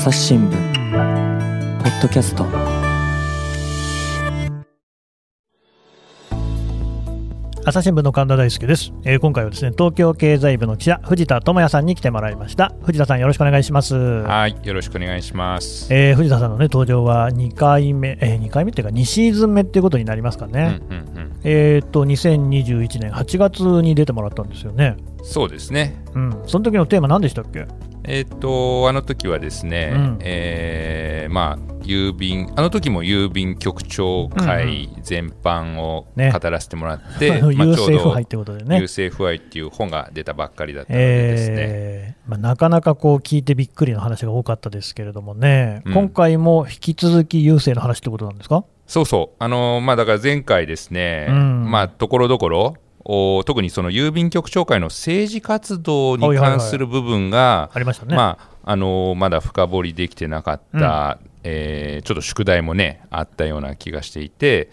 朝日新聞ポッドキャスト。朝日新聞の神田大輔です、えー今回はですね東京経済部の記者藤田智也さんに来てもらいました。藤田さんよろしくお願いします。はい、よろしくお願いします。えー藤田さんのね登場は2回目、えー、2回目っていうか2シーズン目っていうことになりますかうんね、うんうん、えっ、と2021年8月に出てもらったんですよね。そうですね。うん。その時のテーマ何でしたっけ？えっ、と、あの時はですね、うん。えーまあ、郵便、あの時も郵便局長会全般をね。語らせてもらって、あ のまあ、優ちょうど勢腐敗ってことでね。優勢不愛っていう本が出たばっかりだったのでですね、えーまあ、なかなかこう聞いてびっくりの話が多かったですけれどもね、うん。今回も引き続き優勢の話ってことなんですか？そうそう、あのまあ、だから前回ですね、うん。まあ、ところどころ、お特にその郵便局長会の政治活動に関する部分が、ありましたね、まああのまだ深掘りできてなかった、えーちょっと宿題もねあったような気がしていて、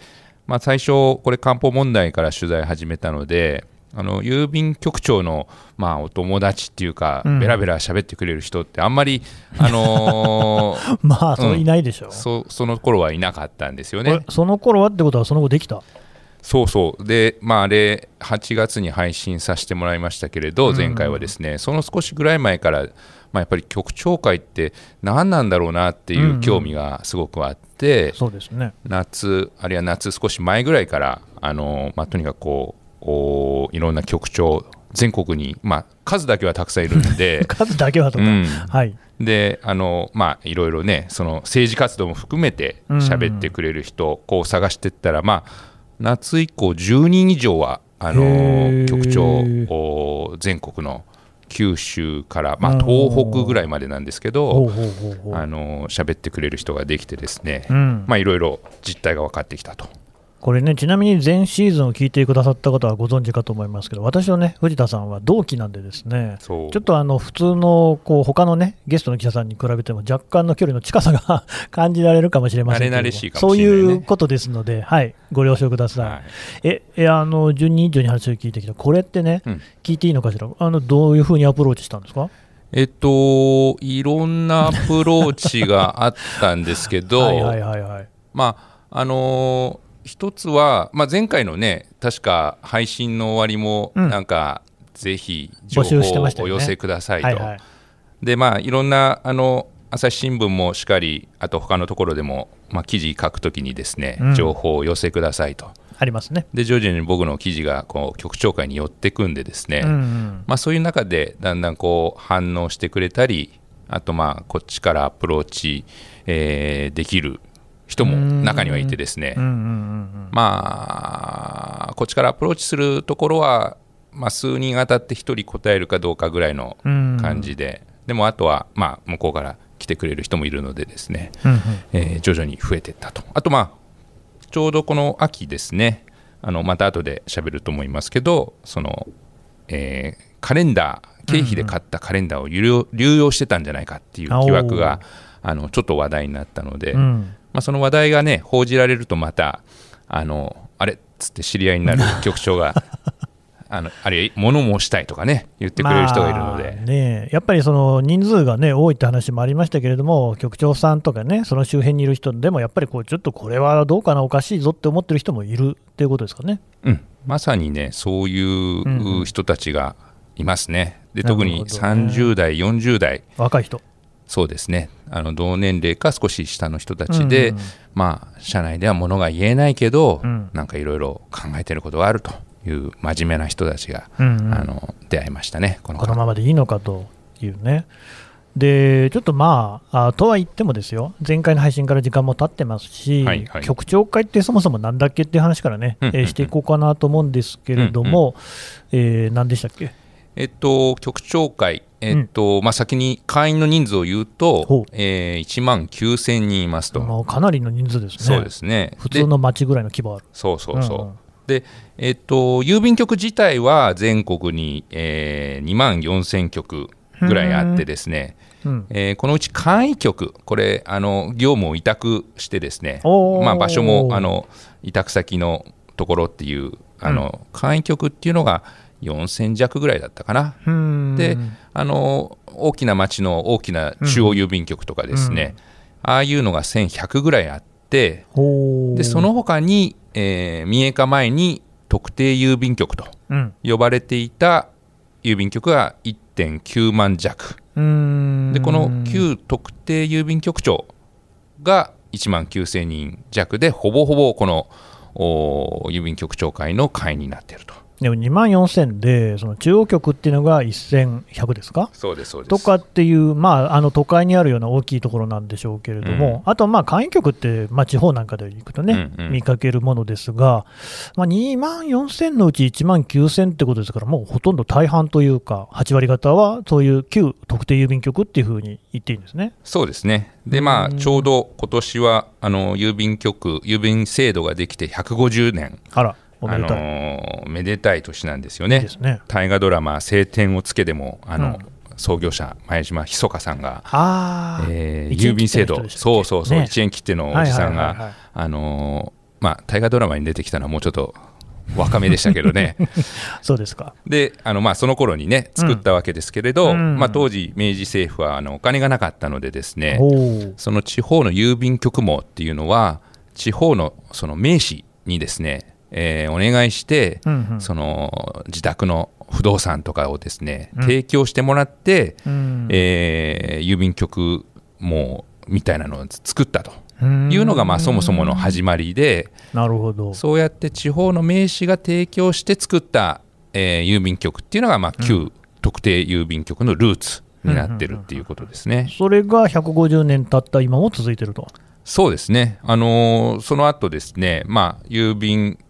まあ、最初これ漢方問題から取材始めたのであの郵便局長の、まあ、お友達っていうか、うんベラベラ喋ってくれる人ってあんまり、あのー まあ、それいないでしょう、そその頃はいなかったんですよねえ。その頃はってことは、その後できた？そうそう。で、まあ、あれ、8月に配信させてもらいましたけれど、うん前回はですね、その少しぐらい前から、まあ、やっぱり局長会って何なんだろうなっていんうんう興味がすごくあって、そうですね。夏、あるいは夏少し前ぐらいから、あのまあ、とにかくこうおいろんな局長、全国に、まあ、数だけはたくさんいるんで、数だけはとか、うん。はい、であのまあいろいろねその政治活動も含めて喋ってくれる人、こう探していったらまあ夏以降10人以上はあへのー。局長お全国の九州から、まあ、うん。東北ぐらいまでなんですけど。あの喋ってくれる人ができてですね、うん。まあいろいろ実態が分かってきたと。これね、ちなみに前シーズンを聞いてくださった方はご存知かと思いますけど、私はね、藤田さんは同期なんでですね、ちょっとあの普通のこう他のねゲストの記者さんに比べても若干の距離の近さが 感じられるかもしれませんけど慣れ慣れしいかそうもしれないね。いうことですので、はい、ご了承ください。はい。ええあの10人以上に話を聞いてきた、これってね、うん。聞いていいのかしら、あのどういうふうにアプローチしたんですか？えっと、いろんなアプローチがあったんですけど、はいはいはいはい。まああのー一つは、まあ、前回のね確か配信の終わりもうん。なんか、ぜひ情報をお寄せくださいと、はいはい。でまあいろんなあの朝日新聞もしかりあと他のところでも、まあ、記事書くときにですね、うん。情報をお寄せくださいと。ありますね。で徐々に僕の記事がこう局長会に寄ってくんでですね、うんうん。まあ、そういう中でだんだんこう反応してくれたりあとまあこっちからアプローチ、えーできる人も中にはいてですね。うん。うんうんまあこっちからアプローチするところは、まあ、数人当たって1人答えるかどうかぐらいのうん。うん感じで、でもあとはまあ向こうから来てくれる人もいるのでですね、うんうん。えー徐々に増えていったと。あとまあちょうどこの秋ですね。あのまた後で喋ると思いますけどその、えーカレンダー経費で買ったカレンダーを流用流用してたんじゃないかっていう疑惑があのちょっと話題になったので、うん。まあ、その話題がね報じられるとまたあのあれ？っつって知り合いになる 局長があのあれ物申したいとかね言ってくれる人がいるので、まあね、やっぱりその人数が、ね、多いって話もありましたけれども、局長さんとかね、その周辺にいる人でも、やっぱりこうちょっとこれはどうかな、おかしいぞって思ってる人もいるっていうことですかね。うん、まさにねそういう人たちがいますね。でなるほどね。特に30代、40代。若い人。そうですね。あの同年齢か少し下の人たちで、うんまあ社内では物が言えないけど、うん。なんかいろいろ考えてることがあるという真面目な人たちが、うんうん。あの出会いましたねこのこのままでいいのかというね。で、ちょっとまあ、あとは言ってもですよ、前回の配信から時間も経ってますし、はいはい。局長会ってそもそもなんだっけっていう話からね、うんうんうん。えーしていこうかなと思うんですけれども、えー何でしたっけ？えっと、局長会、えっとまあ、先に会員の人数を言うほとう、えー1万9000人いますと、まあかなりの人数ですね。そうですね。普通の町ぐらいの規模ある。そうそうそう。うんうん。で、えっと、郵便局自体は全国に、えー2万4000局ぐらいあってですね、うん。えーこのうち簡易局、これ、あの業務を委託してですね、まあ、場所もあの委託先のところっていう、あの簡易局っていうのが4000弱ぐらいだったかな。うん。であの大きな町の大きな中央郵便局とかですね、ああいうのが1100ぐらいあってでその他に、えー民営化前に特定郵便局とうん。呼ばれていた郵便局が1.9万弱。でこの旧特定郵便局長が1万9000人弱でほぼほぼこのお郵便局長会の会になっているとでも2万4000で、その中央局っていうのが1100ですか？そうですそうです。とかっていう、まあ、あの都会にあるような大きいところなんでしょうけれども、あと、まあ、簡易局って、まあ、地方なんかで行くとね、うんうん。見かけるものですが、まあ、2万4000のうち1万9000ってことですから、もうほとんど大半というか、8割方はそういう旧特定郵便局っていうふうに言っていいんですね。そうですね。でまあちょうど今年はあの郵便局郵便制度ができて150年。あら、あ。のめでたい。年なんですよね。ね。大河ドラマ「青天をつけ」でもあの、うん。創業者前島ひそかさんがえー郵便制度。そうそうそう、ね。1円切手のおじさんがあのーまあ大河ドラマに出てきたのはもうちょっと若めでしたけどね。そうですか。であのまあその頃にね作ったわけですけれど、うん。まあ、当時明治政府はあのお金がなかったのでですねおーその地方の郵便局網っていうのは地方のその名士にですね、えーお願いして、うんうん。その自宅の不動産とかをですね、うん。提供してもらって、うん。えー郵便局網みたいなのを作ったと。うん。いうのがまあそもそもの始まりでなるほど。そうやって地方の名士が提供して作った、えー郵便局っていうのがまあ旧特定郵便局のルーツになってるっていうことですね。それが150年経った今も続いてると。そうですね、あのーその後ですね、まあ、郵便局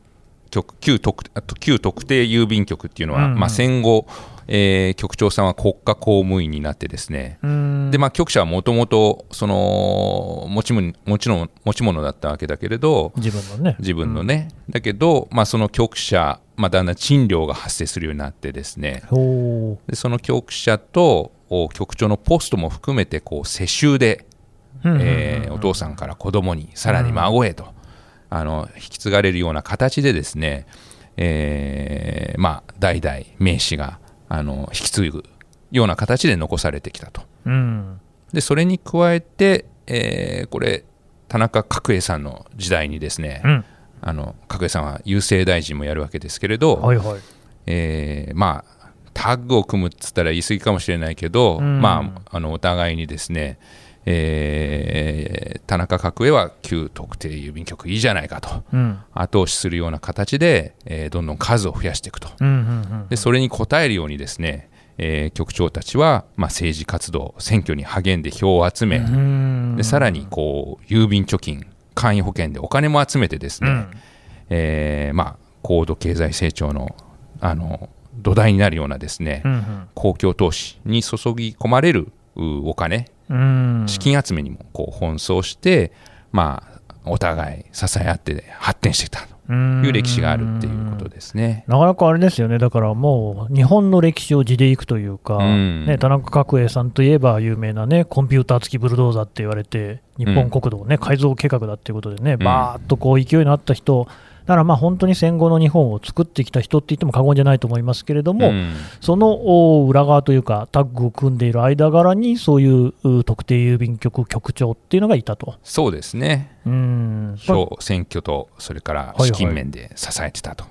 旧特あと旧特定郵便局っていうのは、うん。うんまあ、戦後、えー局長さんは国家公務員になってですね、うん。でまあ、局舎はもともとその持ち物持ち物だったわけだけれど自分のね。自分のね、だけど、まあ、その局舎、まあ、だんだん賃料が発生するようになってですね。でその局舎とお局長のポストも含めてこう世襲でうんうんうん。えーお父さんから子供にさらに孫へと、あの引き継がれるような形でですね、えーまあ、代々名士があの引き継ぐような形で残されてきたと。うん。でそれに加えて、えーこれ田中角栄さんの時代にですね、うん。あの角栄さんは郵政大臣もやるわけですけれど、はいはい。えーまあタッグを組むっつったら言い過ぎかもしれないけど、うん。まあ、あのお互いにですね、えー田中角栄は旧特定郵便局いいじゃないかと。うん。後押しするような形で、えーどんどん数を増やしていくと。うんうんうん。でそれに応えるようにですね、えー局長たちは、まあ、政治活動選挙に励んで票を集め、うん。でさらにこう郵便貯金簡易保険でお金も集めてですね、うん。えーまあ、高度経済成長のあの土台になるようなですね、うん公共投資に注ぎ込まれるうお金、うん資金集めにもこう奔走して、まあ、お互い支え合って発展してきたとうん。いう歴史があるっていうことですね。なかなかあれですよね、だからもう日本の歴史を地でいくというか、うん。ね、田中角栄さんといえば有名なね、コンピューター付きブルドーザーって言われて、日本国土をね、改造計画だっていうことでね、バーっとこう勢いのあった人、だからまあ本当に戦後の日本を作ってきた人って言っても過言じゃないと思いますけれども、うん。そのお裏側というか、タッグを組んでいる間柄に、そういうう特定郵便局局長っていうのがいたと。そうですね。うん。票選挙とそれから資金面で支えてたと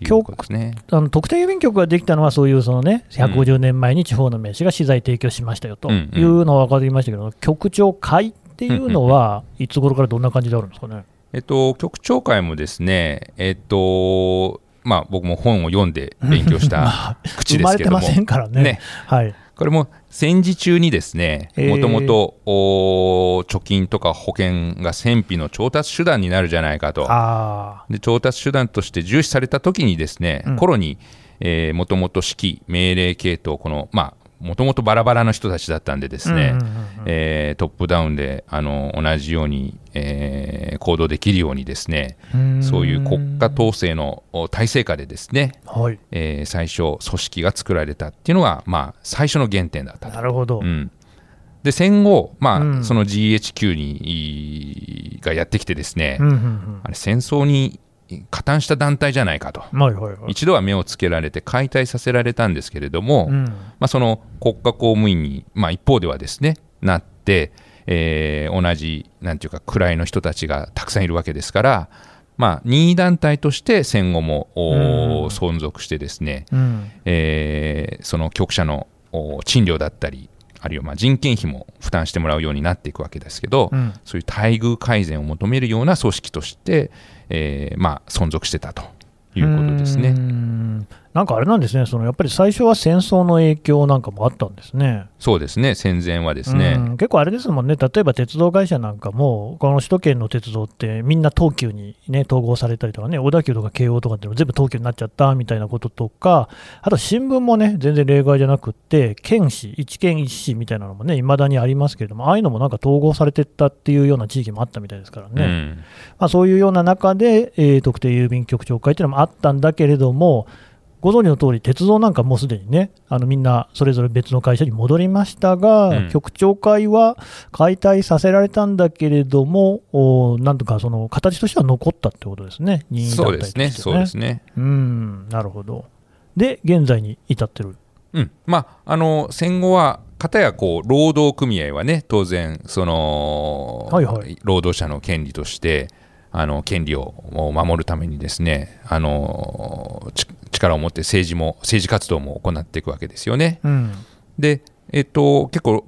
いうことですね。あの特定郵便局ができたのは、そういうそのね、150年前に地方の名士が資材提供しましたよとうんうん。いうのは分かりましたけど、局長会っていうのは、いつ頃からどんな感じであるんですかね？えっと、局長会もですね、えっと、まあ、僕も本を読んで勉強した 口生ですけども、まれてませんからね。ね。はい、これも戦時中にですね、もともとお貯金とか保険が戦費の調達手段になるじゃないかと、あで調達手段として重視された時にですね、うん。頃に、えもともと指揮、命令系統、この、まあ、もともとバラバラの人たちだったんでですね、トップダウンであの同じように、えー行動できるようにですね、ーそういう国家統制のお体制下でですね、はい、えー最初、組織が作られたっていうのが、まあ、最初の原点だったと。なるほど。うん、で戦後、まあうんその GHQ にがやってきてですね、うんうんうんあれ戦争に加担した団体じゃないかと。はいはいはい。一度は目をつけられて解体させられたんですけれども、うん。まあ、その国家公務員に、まあ、一方ではですねなって、えー同じなんていうか位の人たちがたくさんいるわけですから、まあ、任意団体として戦後も、うん存続してですね、うん。えーその局者のお賃料だったりあるいはまあ人件費も負担してもらうようになっていくわけですけど、うん。そういう待遇改善を求めるような組織として、えーまあ、存続してたということですね。んなんかあれなんですね、そのやっぱり最初は戦争の影響なんかもあったんですね。そうですね。戦前はですね、うん。結構あれですもんね、例えば鉄道会社なんかも、この首都圏の鉄道って、みんな東急に、ね、統合されたりとかね、小田急とか京王とかっていうのも全部東急になっちゃったみたいなこととか、あと新聞もね、全然例外じゃなくって、県市、一県一市みたいなのもね、いまだにありますけれども、ああいうのもなんか統合されてったっていうような地域もあったみたいですからね。うん。まあ、そういうような中で、えー特定郵便局長会というのもあったんだけれども、ご存知の通り、鉄道なんかもうすでにね、あのみんなそれぞれ別の会社に戻りましたが、うん。局長会は解体させられたんだけれども、おなんとかその形としては残ったってことですね、任意団体としてそうですね、そうですね。うん、なるほど。で、現在に至ってる。うん、まああの戦後は片やこう労働組合はね当然その、はいはい。労働者の権利としてあの権利を守るためにですねあのち力を持って政治も政治活動も行っていくわけですよね。うん、で、えっと、結構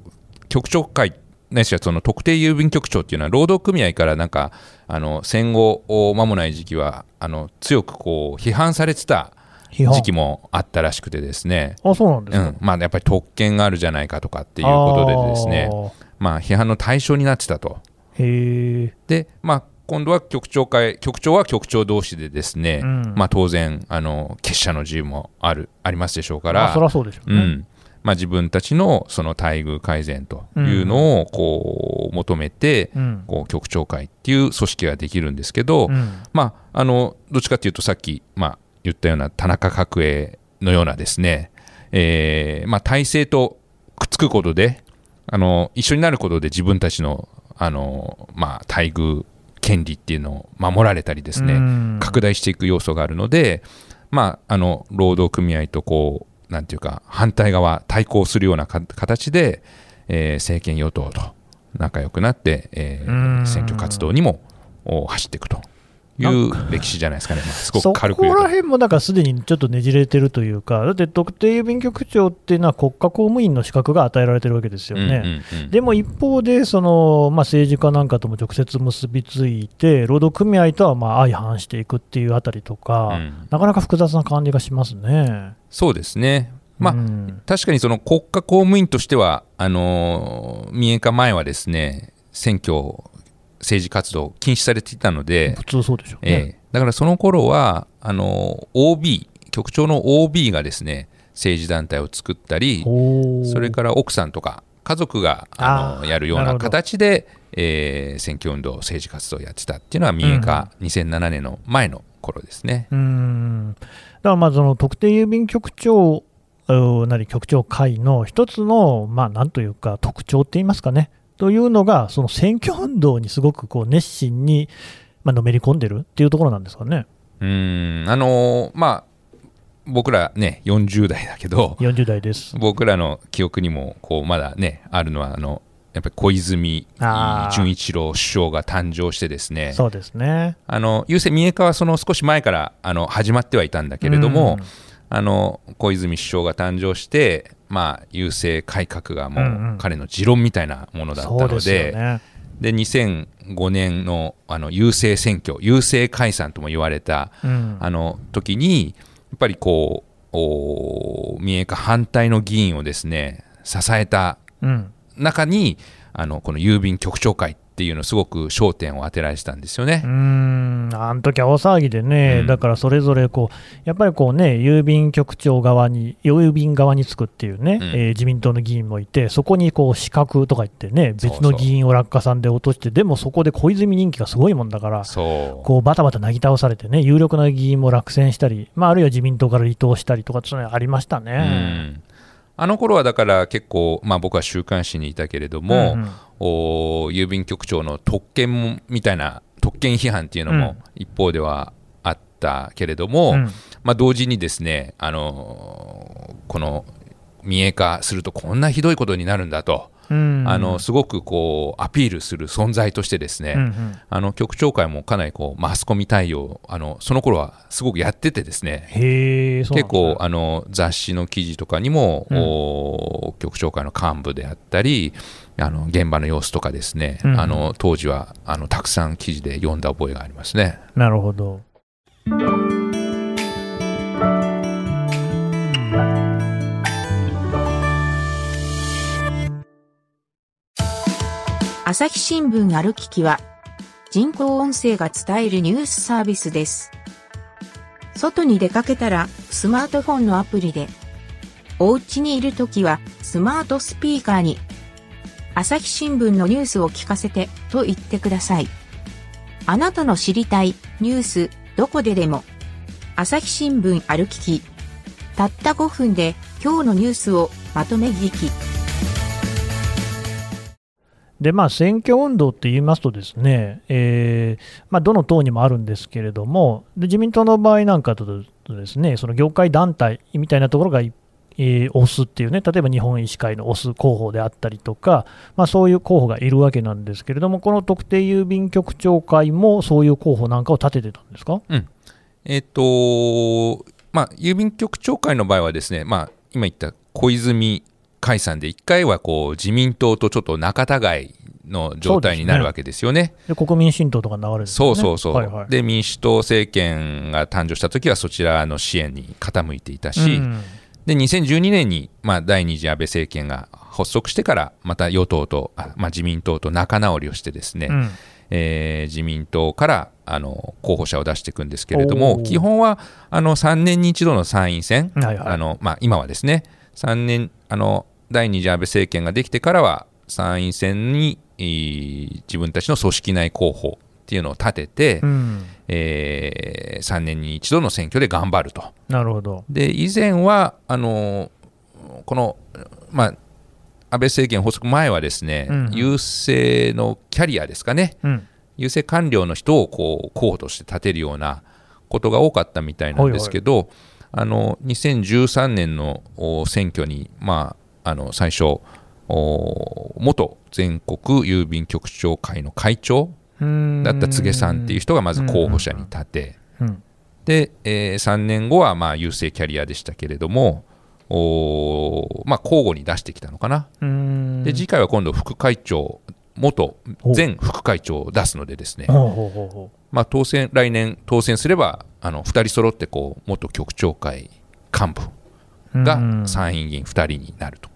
局長会ないしはその特定郵便局長っていうのは労働組合からなんかあの戦後間もない時期はあの強くこう批判されてた時期もあったらしくてですね、あ、そうなんですか。うんまあ、やっぱり特権があるじゃないかとかっていうことでですねまあ、批判の対象になってたと。へえ。で、まあ、今度は局長会局長は局長同士でですね、うん。まあ、当然あの結社の自由もあるありますでしょうから、まあ、そりゃそうでしょうね。うん。まあ、自分たちのその待遇改善というのをこう求めて、うん。こう局長会っていう組織ができるんですけど、うん。まあ、あのどっちかというとさっき、まあ、言ったような田中角栄のようなですね、えーまあ、体制とくっつくことであの一緒になることで自分たちのあの、まあ、待遇権利っていうのを守られたりですね、うん。拡大していく要素があるので、まあ、あの労働組合とこうなんていうか反対側対抗するようなか形で、えー政権与党と仲良くなって、えーうん。選挙活動にもお走っていくという歴史じゃないですかね、まあすごそく軽くこら。辺もだからすでにちょっとねじれてるというか、だって特定郵便局長っていうのは国家公務員の資格が与えられてるわけですよね。うんうんうんでも一方で、そのまあ、政治家なんかとも直接結びついて、労働組合とはまあ相反していくっていうあたりとか、うんなかなか複雑な感じがしますね。そうですね、まあうん確かにその国家公務員としては、あのー民営化前はですね選挙、政治活動禁止されていたので、普通そうでしょうえね。えだからその頃はあの OB 局長の OB がですね政治団体を作ったりそれから奥さんとか家族があのやるような形で、えー選挙運動政治活動をやってたっていうのは民営化、2007年の前の頃ですね。うん。だからまあその特定郵便局長うなり局長会の一つの、まあ、なんというか特徴って言いますかね、というのが、その選挙運動にすごくこう熱心に、まあのめり込んでるっていうところなんですかね、うん。あのーまあ僕らね40代だけど40代です。僕らの記憶にもこうまだねあるのはあのやっぱり小泉純一郎首相が誕生してですね。そうですね。あの郵政民営化はその少し前からあの始まってはいたんだけれども、うん。あの小泉首相が誕生して、まあ、郵政改革がもうんうん。う彼の持論みたいなものだったそうですので,、よね。で2005年のあの郵政選挙郵政解散とも言われたうん。あの時にやっぱりこうお民営化反対の議員をですね支えたうん。中にあのこの郵便局長会っていうのすごく焦点を当てられてたんですよね。うーん。あの時は大騒ぎでね、うん。だからそれぞれこう、やっぱりこうね、郵便局長側に、郵便側につくっていうね、うん。えー自民党の議員もいて、そこにこう資格とか言ってね、そう別の議員を落下さんで落として、でもそこで小泉人気がすごいもんだから、そう。こうバタバタなぎ倒されてね、有力な議員も落選したり、まあ、あるいは自民党から離党したりとか、そういうのありましたうね。んあの頃はだから結構、まあ、僕は週刊誌にいたけれども、うんうん。お郵便局長の特権みたいな特権批判っていうのも一方ではあっったけれども、うん。まあ、同時にですね、あのこの民営化するとこんなひどいことになるんだと、うんあのすごくこうアピールする存在としてですね、うんうん。あの局長会もかなりこうマスコミ対応あのその頃はすごくやっててですね結構あの雑誌の記事とかにも、うん。お局長会の幹部であったりあの現場の様子とかですね、うん。あの当時はあのたくさん記事で読んだ覚えがありますね。なるほど。朝日新聞ある聞きは、人工音声が伝えるニュースサービスです。外に出かけたら、スマートフォンのアプリで、お家にいるときは、スマートスピーカーに、朝日新聞のニュースを聞かせて、と言ってください。あなたの知りたい、ニュース、どこででも、朝日新聞ある聞き。たった5分で、今日のニュースをまとめ聞き。で、まあ、選挙運動って言いますとですね、えーまあ、どの党にもあるんですけれども、で自民党の場合なんかだとですね、その業界団体みたいなところが、えー推すっていうね、例えば日本医師会の推す候補であったりとか、まあ、そういう候補がいるわけなんですけれども、この特定郵便局長会もそういう候補なんかを立ててたんですか？えっ、とまあ、郵便局長会の場合はですね、まあ、今言った小泉解散で1回はこう自民党とちょっと仲違いの状態になるわけですよね。で国民新党とか流れるね。そうそうそう、はいはい。で民主党政権が誕生した時はそちらの支援に傾いていたし、うん。で2012年に、まあ、第二次安倍政権が発足してからまた与党と、あまあ、自民党と仲直りをしてですね、うん。えー自民党からあの候補者を出していくんですけれどおもー。基本はあの3年に一度の参院選、はいはい。あのまあ、今はですね3年あの第二次安倍政権ができてからは参院選に、えー自分たちの組織内候補っていうのを立てて、うん。え3年に一度の選挙で頑張ると。なるほど。で以前はあのこの、まあ、安倍政権発足前はですね、うん郵政のキャリアですかね、うん。郵政官僚の人をこう候補として立てるようなことが多かったみたいなんですけど、あの2013年のお選挙に、まあ、あの最初お元全国郵便局長会の会長だった柘植さんっていう人がまず候補者に立て、うん。で、え3年後はまあ郵政キャリアでしたけれども、おまあ、交互に出してきたのかな。うん。で次回は今度副会長元お前副会長を出すのでですね、まあ、当選来年当選すればあの2人揃ってこう元局長会幹部うがうん参院議員2人になると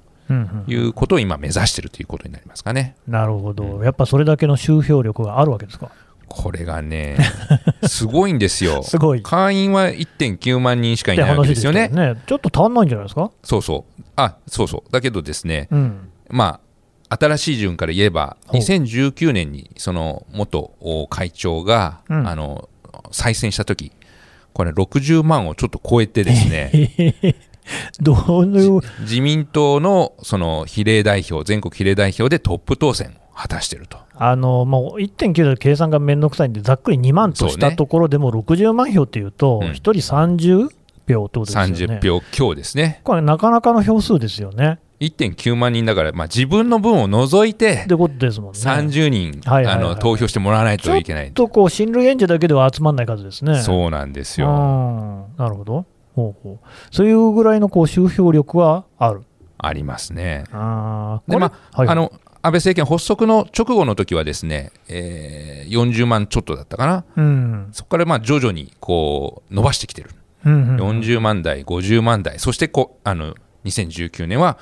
いうことを今目指しているということになりますかね。なるほど、やっぱそれだけの集票力があるわけですか？これがね すごいんですよ。すごい。会員は1.9万人しかいないわけ話ですよね。ね。ちょっと足んないんじゃないですか？そうそう。あそうそう。だけどですね、うん。まあ、新しい順から言えば、ほう2019年にその元お会長が、うんあの再選したとき、これ、60万をちょっと超えてですね、ど自民党のその比例代表、全国比例代表でトップ当選を果たしていると。あのもう1.9で計算がめんどくさいんで、ざっくり2万としたところでも60万票っていうと、うん1人30票とですよね。30票強ですね。これ、なかなかの票数ですよね。1.9万人だから、まあ、自分の分を除いてってことですもんね。30人、はいはいはいあの投票してもらわないといけない。とこう親類縁者だけでは集まらない数ですね。そうなんですうよ。んなるほど。ほうほうそういうぐらいのこう集票力はある。ありますね。あーでまこれはいあの安倍政権発足の直後の時はですね、えー40万ちょっとだったかな、うんそこからまあ徐々にこう伸ばしてきてる、うんうん40万台、50万台、そしてこあの2019年は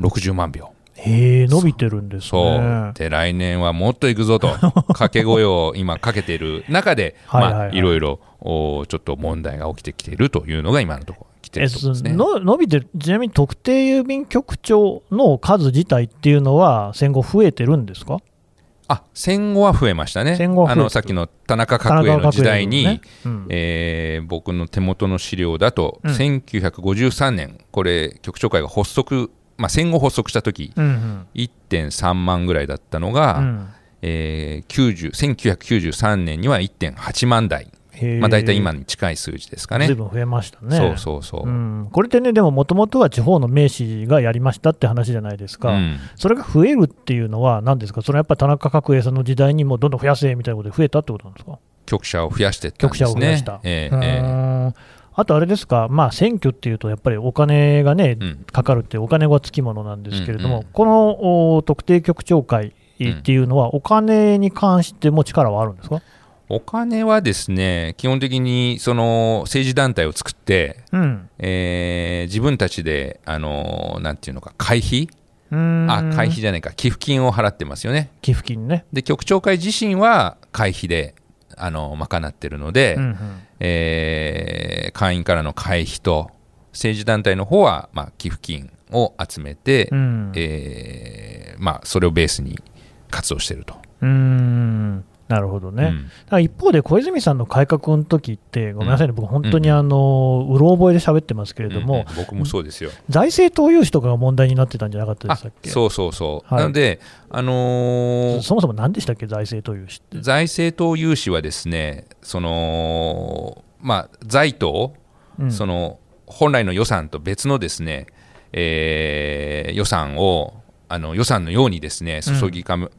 60万票、へえ、伸びてるんですそう、ね。で来年はもっといくぞと、掛け声を今かけている中で、まあ、いろいろおちょっと問題が起きてきているというのが今のところ、来てえるところですね。の伸びてる、ちなみに特定郵便局長の数自体っていうのは、戦後増えてるんですか？あ戦後は増えましたね、あのさっきの田中角栄の時代に、ねうん。えー僕の手元の資料だと、うん。1953年、これ、局長会が発足、まあ、戦後発足した時うんうん。1.3万ぐらいだったのが、うん。えー90 1993年には1.8万台。まあ、大体今に近い数字ですかね。ずい。ぶん増えましたね。そうそうそう。うん、これってね、でももともとは地方の名士がやりましたって話じゃないですか、うん。それが増えるっていうのは、何ですか、それはやっぱり田中角栄さんの時代にもどんどん増やせみたいなことで増えたってことなんですか、局者を増やしていったん局ですね。者を増やした。うえええ。えーんあとあれですか、まあ、選挙っていうと、やっぱりお金がね、うん。かかるって、お金はつきものなんですけれども、このお特定局長会っていうのは、お金に関しても力はあるんですか、お金はですね、基本的にその政治団体を作って、うん、えー自分たちで、あのなんていうのか、会費？あ、会費じゃないか、寄付金を払ってますよね。寄付金ね。で、局長会自身は会費で、あの賄ってるので、うんうん。えー会員からの会費と、政治団体の方は、まあ、寄付金を集めて、うん。えーまあ、それをベースに活動してると。うーんなるほどね、うん。一方で小泉さんの改革の時って、ごめんなさいね、僕、本当にあの、うろ覚えで喋ってますけれども、うんうん。僕もそうですよ。財政投融資とかが問題になってたんじゃなかったであしたっけ？そうそうそう。はい。なので、あのーそもそも何でしたっけ、財政投融資って？財政等融資はですね、そのまあ、財党、うん。その本来の予算と別のですね、えー予算をあの予算のようにですね注ぎ込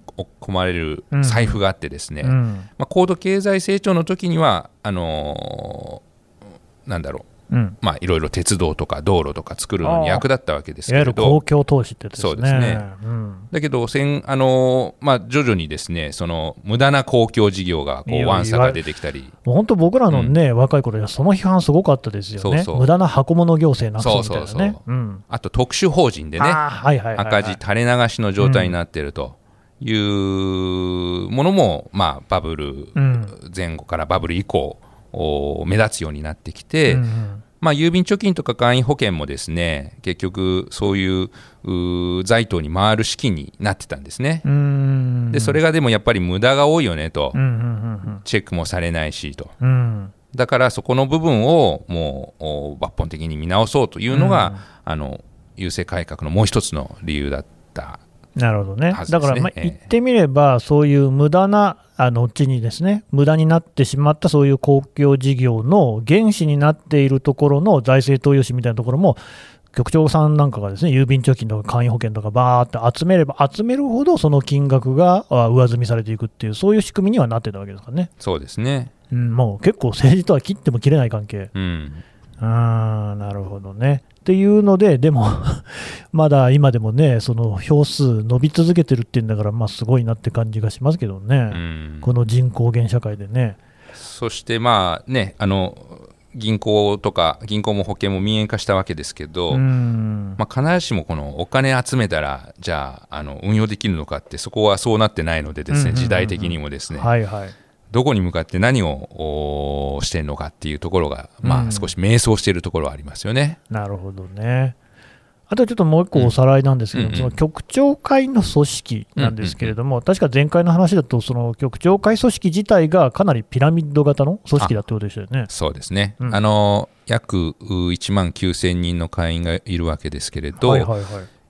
まれるうん。財布があってですね、うん。まあ、高度経済成長の時にはあのーなんだろううん。まあいろいろ鉄道とか道路とか作るのに役立ったわけですいわゆるけれど公共投資ってね。そうですね。うん。だけど、せんあのーまあ、徐々にですねその無駄な公共事業がこいうやわんさが出てきたり、もう本当、僕らのね、若い頃その批判すごかったですよね、そうそう。無駄な箱物行政なくそう。そうそうそう。うん。あと特殊法人でね、赤字垂れ流しの状態になっているというものも、まあ、バブルうん。前後からバブル以降、お目立つようになってきて、うんうん。まあ、郵便貯金とか簡易保険もですね結局そういう財党に回る資金になってたんですね。うーんでそれがでもやっぱり無駄が多いよねと、うんうんチェックもされないしと。うん。うんだからそこの部分をもうお抜本的に見直そうというのが、あの郵政改革のもう一つの理由だったなるほどね。ねだから、まあ、ええ言ってみれば、そういう無駄な、あの後にですね、無駄になってしまったそういう公共事業の原資になっているところの財政投融資みたいなところも、局長さんなんかがですね、郵便貯金とか簡易保険とかバーって集めれば集めるほど、その金額があ上積みされていくっていう、そういう仕組みにはなってたわけですからね。そうですね。うん、もう結構政治とは切っても切れない関係。うんあーなるほどね。っていうので、でも、まだ今でもね、その票数伸び続けてるっていうんだから、まあ、すごいなって感じがしますけどね、うんこの人口減社会でね。そしてまあねあの銀行とか銀行も保険も民営化したわけですけど、うんまあ、必ずしもこのお金集めたらじゃああの運用できるのかってそこはそうなってないのでですね、時代的にもですね、はいはい。どこに向かって何をおしてるのかっていうところが、まうんあ、少し迷走しているところはありますよね。なるほどね。あとちょっともう一個おさらいなんですけど、うんうんその局長会の組織なんですけれども、確か前回の話だと、その局長会組織自体がかなりピラミッド型の組織だってことでしたよね。そうですね、うんあの約1万9000人の会員がいるわけですけれど、はいはいはい。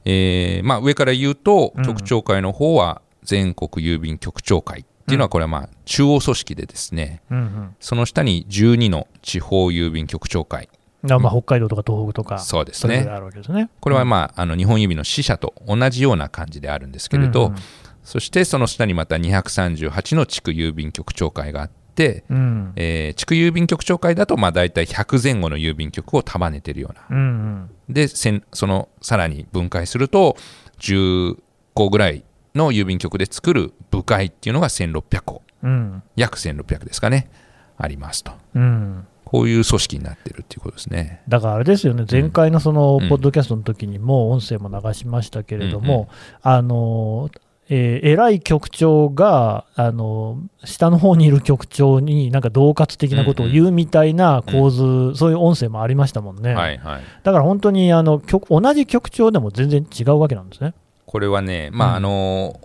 えーまあ、上から言うとうん局長会の方は全国郵便局長会っていうのはこれはまあ中央組織でですねうんうん。その下に12の地方郵便局長会。あまあ、北海道とか東北とか、そうですね。ね。これはまああの日本郵便の支社と同じような感じであるんですけれど、うんそしてその下にまた238の地区郵便局長会があって、うん。えー地区郵便局長会だとまあ大体100前後の郵便局を束ねてるような。うんうん。でそのさらに分解すると10個ぐらいの郵便局で作る部会っていうのが1600個。うん。約1600ですかね。ありますと。うん。こういう組織になってるっていうことですね。だからあれですよね、前回のそのうん。ポッドキャストの時にも音声も流しましたけれどうん。うも、あのえー偉い局長があの下の方にいる局長になんか恫喝的なことを言うみたいな構図、そういう音声もありましたもんね、はいはい。だから本当にあの局同じ局長でも全然違うわけなんですね。これはねまあうん。あの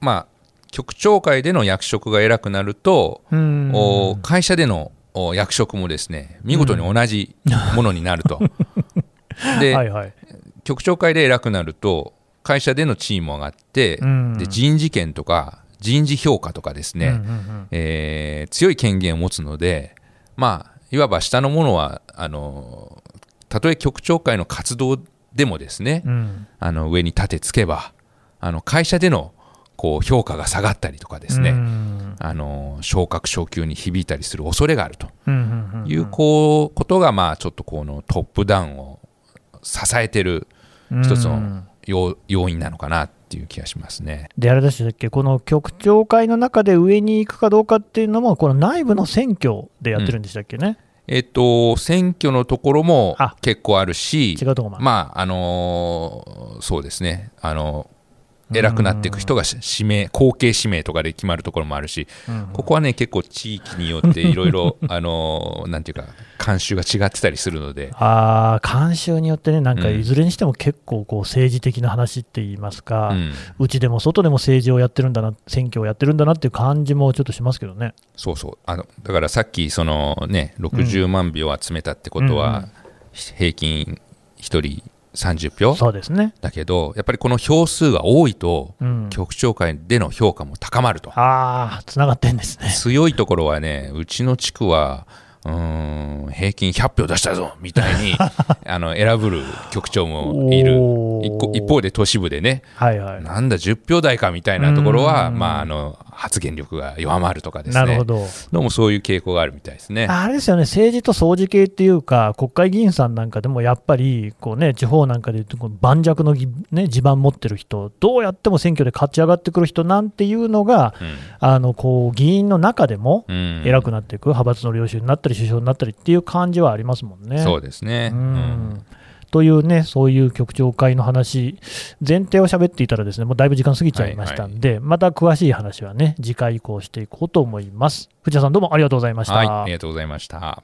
まあ局長会での役職が偉くなると、うん。お会社でのお役職もですね見事に同じものになると、で、はいはい。局長会で偉くなると会社での地位も上がって、うん。で人事権とか人事評価とかですね、えー強い権限を持つので、まあ、いわば下の者はあのたとえ局長会の活動でもですね、うん。あの上に立てつけばあの会社でのこう評価が下がったりとかですね、うん。あの昇格昇給に響いたりする恐れがあると。うんうんうん。いうこうことが、まあ、ちょっとこのトップダウンを支えてる一つの要要因なのかなっていう気がしますね。であれでしたっけ、この局長会の中で上に行くかどうかっていうのも、この内部の選挙でやってるんでしたっけね、えっと、選挙のところもあ。結構あるし、まあ、あのーそうですね、あの偉くなっていく人がし指名、後継指名とかで決まるところもあるし、うん。ここはね、結構地域によって いろいろ、あのーなんていうか、慣習が違ってたりするので、あー慣習によってね、なんかうん。いずれにしても結構こう政治的な話って言いますか、うちでも外でも政治をやってるんだな、選挙をやってるんだなっていう感じもちょっとしますけどね。そうそう。あのだからさっきその、ね、60万票集めたってことは、平均1人30票？そうですね。だけどやっぱりこの票数が多いと、うん、局長会での評価も高まると。ああ、つながってんですね。強いところはねうちの地区はうーん平均100票出したぞみたいに あの選ぶる局長もいる。一方で都市部でね。はいはい。なんだ10票台かみたいなところは、うん。まあ、あの発言力が弱まるとかですねなるほど。どうもそういう傾向があるみたいですね。あれですよね、政治と掃除系っていうか、国会議員さんなんかでもやっぱり、こうね、地方なんかでいうと盤石のぎ、ね、地盤持ってる人、どうやっても選挙で勝ち上がってくる人なんていうのが、あのこう議員の中でもうんうん偉くなっていく、派閥の領袖になったり、首相になったりっていう感じはありますもんね。そうですね。ううんんというね、そういう局長会の話、前提を喋っていたらですね、もうだいぶ時間過ぎちゃいましたんで、また詳しい話はね、次回以降していこうと思います。藤田さんどうもありがとうございました。はい、ありがとうございました。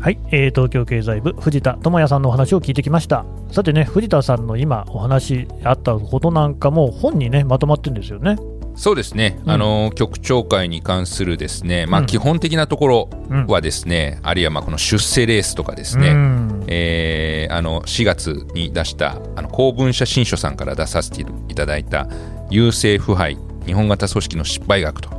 はい、えー東京経済部藤田智也さんのお話を聞いてきました。さてね藤田さんの今お話あったことなんかも本にねまとまってるんですよね。そうですね、うん。あの局長会に関するですね、まあ、うん。基本的なところうん。はですね、あるいはまあこの出世レースとかですね、うん。えーあの4月に出したあの公文社新書さんから出させていただいた「優勢腐敗日本型組織の失敗学」と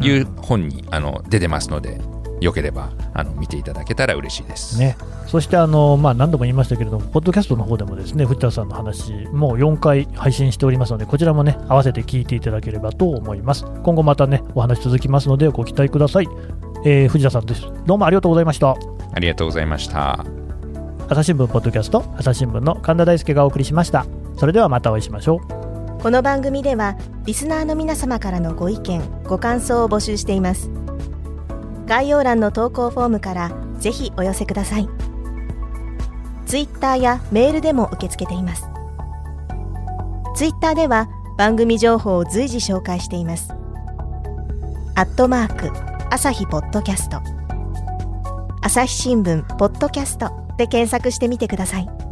いう本にあの出てますのでよければあの見ていただけたら嬉しいです。ね、そしてあの、まあ、何度も言いましたけれども、ポッドキャストの方でもですね藤田さんの話、もう4回配信しておりますので、こちらもね、合わせて聞いていただければと思います。今後またね、お話続きますので、ご期待ください。えー藤田さんです。どうもありがとうございました。ありがとうございました。朝日新聞ポッドキャスト、朝日新聞の神田大輔がお送りしました。それではまたお会いしましょう。この番組ではリスナーの皆様からのご意見ご感想を募集しています概要欄の投稿フォームからぜひお寄せください。ツイッターやメールでも受け付けています。ツイッターでは番組情報を随時紹介しています。アットマーク朝日ポッドキャスト。朝日新聞ポッドキャストで検索してみてください。